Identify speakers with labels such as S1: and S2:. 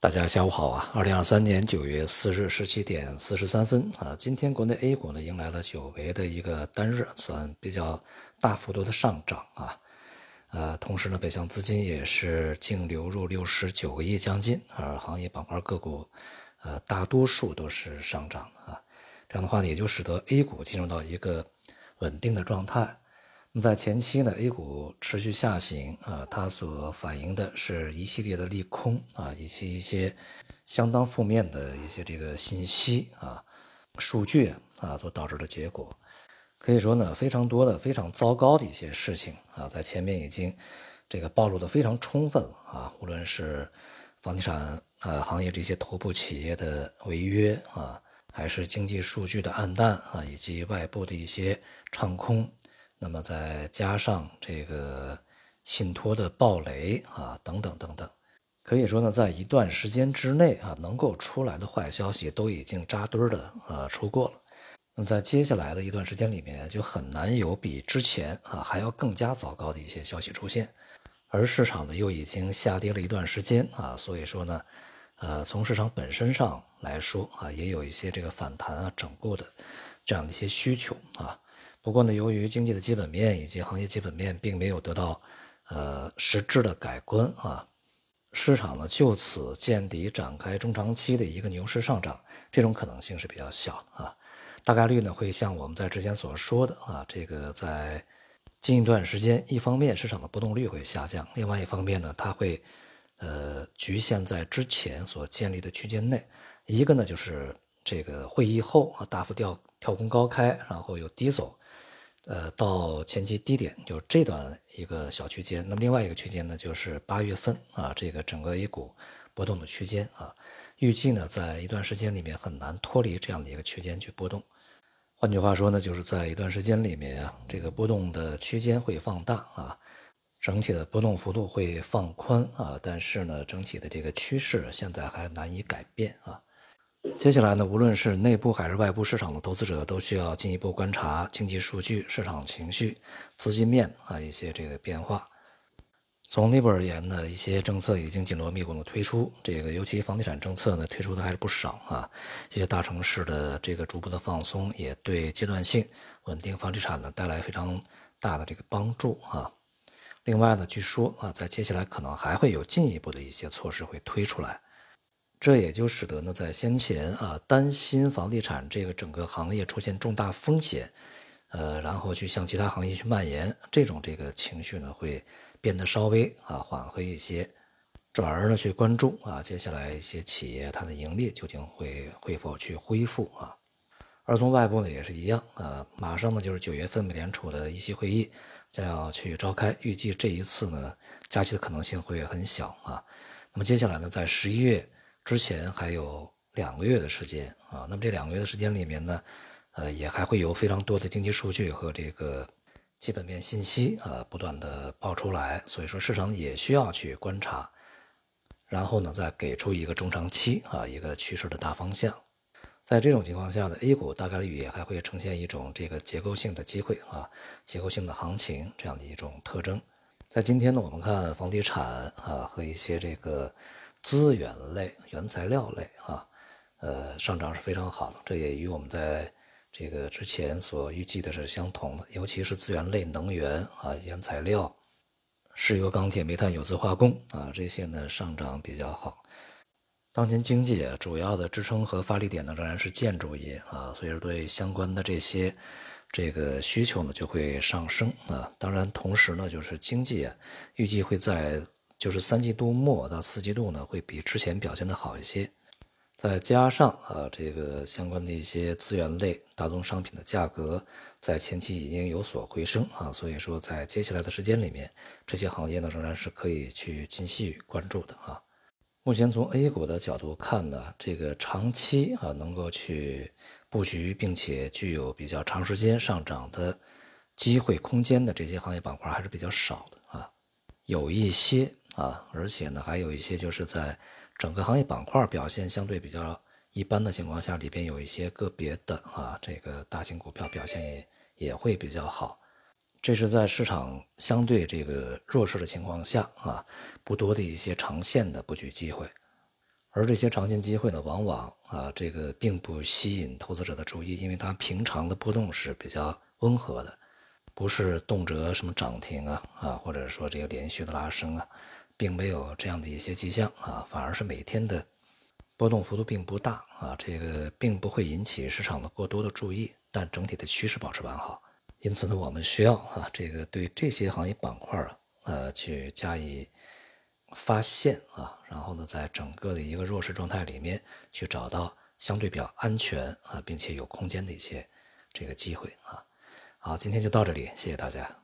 S1: 大家下午好啊！二零二三年九月四日十七点四十三分啊，今天国内 A 股呢迎来了久违的一个单日算比较大幅度的上涨啊，呃，同时呢，北向资金也是净流入六十九个亿将近，而行业板块个股，呃，大多数都是上涨的啊，这样的话呢，也就使得 A 股进入到一个稳定的状态。在前期呢，A 股持续下行啊，它所反映的是一系列的利空啊，以及一些相当负面的一些这个信息啊、数据啊所导致的结果。可以说呢，非常多的非常糟糕的一些事情啊，在前面已经这个暴露的非常充分了啊，无论是房地产呃行业这些头部企业的违约啊，还是经济数据的暗淡啊，以及外部的一些唱空。那么再加上这个信托的暴雷啊，等等等等，可以说呢，在一段时间之内啊，能够出来的坏消息都已经扎堆儿的啊出过了。那么在接下来的一段时间里面，就很难有比之前啊还要更加糟糕的一些消息出现。而市场呢又已经下跌了一段时间啊，所以说呢，呃，从市场本身上来说啊，也有一些这个反弹啊、整固的这样的一些需求啊。不过呢，由于经济的基本面以及行业基本面并没有得到呃实质的改观啊，市场呢就此见底展开中长期的一个牛市上涨，这种可能性是比较小啊，大概率呢会像我们在之前所说的啊，这个在近一段时间，一方面市场的波动率会下降，另外一方面呢，它会呃局限在之前所建立的区间内，一个呢就是这个会议后啊大幅调跳空高开，然后又低走。呃，到前期低点就这段一个小区间，那么另外一个区间呢，就是八月份啊，这个整个 A 股波动的区间啊，预计呢，在一段时间里面很难脱离这样的一个区间去波动。换句话说呢，就是在一段时间里面啊，这个波动的区间会放大啊，整体的波动幅度会放宽啊，但是呢，整体的这个趋势现在还难以改变啊。接下来呢，无论是内部还是外部市场的投资者，都需要进一步观察经济数据、市场情绪、资金面啊一些这个变化。从内部而言呢，一些政策已经紧锣密鼓的推出，这个尤其房地产政策呢推出的还是不少啊。一些大城市的这个逐步的放松，也对阶段性稳定房地产呢带来非常大的这个帮助啊。另外呢，据说啊，在接下来可能还会有进一步的一些措施会推出来。这也就使得呢，在先前啊担心房地产这个整个行业出现重大风险，呃，然后去向其他行业去蔓延，这种这个情绪呢会变得稍微啊缓和一些，转而呢去关注啊接下来一些企业它的盈利究竟会会否去恢复啊，而从外部呢也是一样啊，马上呢就是九月份美联储的议息会议将要去召开，预计这一次呢加息的可能性会很小啊，那么接下来呢在十一月。之前还有两个月的时间啊，那么这两个月的时间里面呢，呃，也还会有非常多的经济数据和这个基本面信息啊不断的爆出来，所以说市场也需要去观察，然后呢再给出一个中长期啊一个趋势的大方向。在这种情况下呢，A 股大概率也还会呈现一种这个结构性的机会啊，结构性的行情这样的一种特征。在今天呢，我们看房地产啊和一些这个。资源类、原材料类，啊，呃，上涨是非常好的，这也与我们在这个之前所预计的是相同的。尤其是资源类、能源啊、原材料、石油、钢铁、煤炭、有色化工啊，这些呢上涨比较好。当前经济主要的支撑和发力点呢仍然是建筑业啊，所以说对相关的这些这个需求呢就会上升啊。当然，同时呢就是经济啊预计会在。就是三季度末到四季度呢，会比之前表现的好一些。再加上啊，这个相关的一些资源类、大宗商品的价格在前期已经有所回升啊，所以说在接下来的时间里面，这些行业呢仍然是可以去继续关注的啊。目前从 A 股的角度看呢，这个长期啊能够去布局并且具有比较长时间上涨的机会空间的这些行业板块还是比较少的，有一些。啊，而且呢，还有一些就是在整个行业板块表现相对比较一般的情况下，里边有一些个别的啊，这个大型股票表现也也会比较好。这是在市场相对这个弱势的情况下啊，不多的一些长线的布局机会。而这些长线机会呢，往往啊这个并不吸引投资者的注意，因为它平常的波动是比较温和的，不是动辄什么涨停啊啊，或者说这个连续的拉升啊，并没有这样的一些迹象啊，反而是每天的波动幅度并不大啊，这个并不会引起市场的过多的注意，但整体的趋势保持完好。因此呢，我们需要啊，这个对这些行业板块啊，呃，去加以发现啊，然后呢，在整个的一个弱势状态里面，去找到相对比较安全啊，并且有空间的一些这个机会啊。好，今天就到这里，谢谢大家。